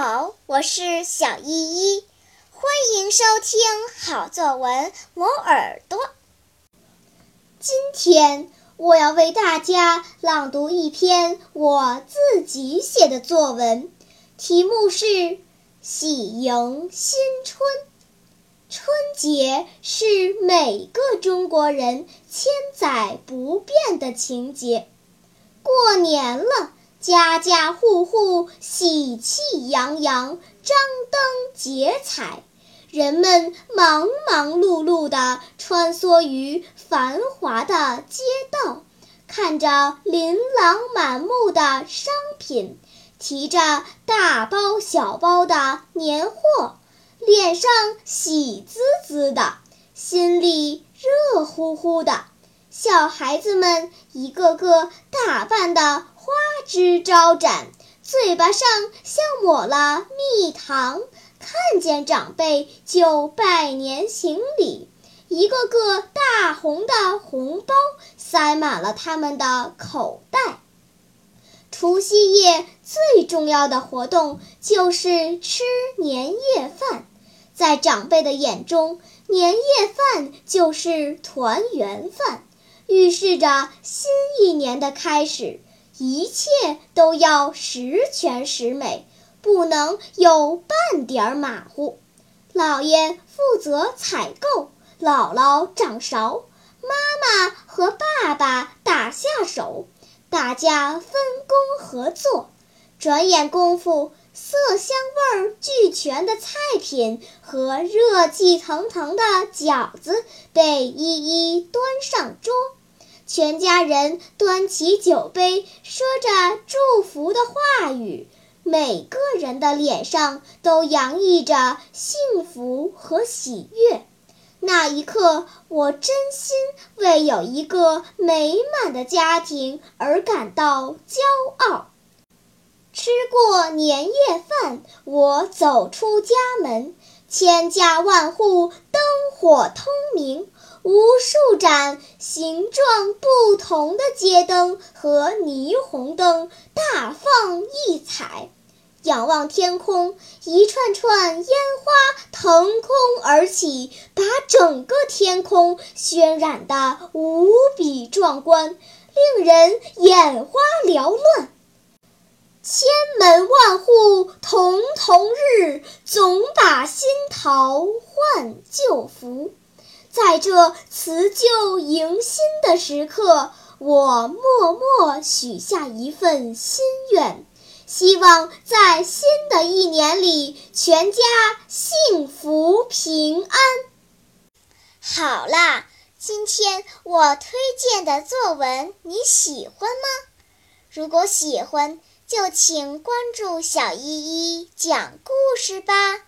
好，我是小依依，欢迎收听好作文磨耳朵。今天我要为大家朗读一篇我自己写的作文，题目是《喜迎新春》。春节是每个中国人千载不变的情节，过年了。家家户户喜气洋洋，张灯结彩，人们忙忙碌碌地穿梭于繁华的街道，看着琳琅满目的商品，提着大包小包的年货，脸上喜滋滋的，心里热乎乎的。小孩子们一个个打扮的。花枝招展，嘴巴上像抹了蜜糖，看见长辈就拜年行礼，一个个大红的红包塞满了他们的口袋。除夕夜最重要的活动就是吃年夜饭，在长辈的眼中，年夜饭就是团圆饭，预示着新一年的开始。一切都要十全十美，不能有半点马虎。姥爷负责采购，姥姥掌勺，妈妈和爸爸打下手，大家分工合作。转眼功夫，色香味俱全的菜品和热气腾腾的饺子被一一端上桌。全家人端起酒杯，说着祝福的话语，每个人的脸上都洋溢着幸福和喜悦。那一刻，我真心为有一个美满的家庭而感到骄傲。吃过年夜饭，我走出家门，千家万户火通明。无数盏形状不同的街灯和霓虹灯大放异彩，仰望天空，一串串烟花腾空而起，把整个天空渲染得无比壮观，令人眼花缭乱。千门万户曈曈日，总把新桃换旧符。在这辞旧迎新的时刻，我默默许下一份心愿，希望在新的一年里，全家幸福平安。好啦，今天我推荐的作文你喜欢吗？如果喜欢，就请关注小依依讲故事吧。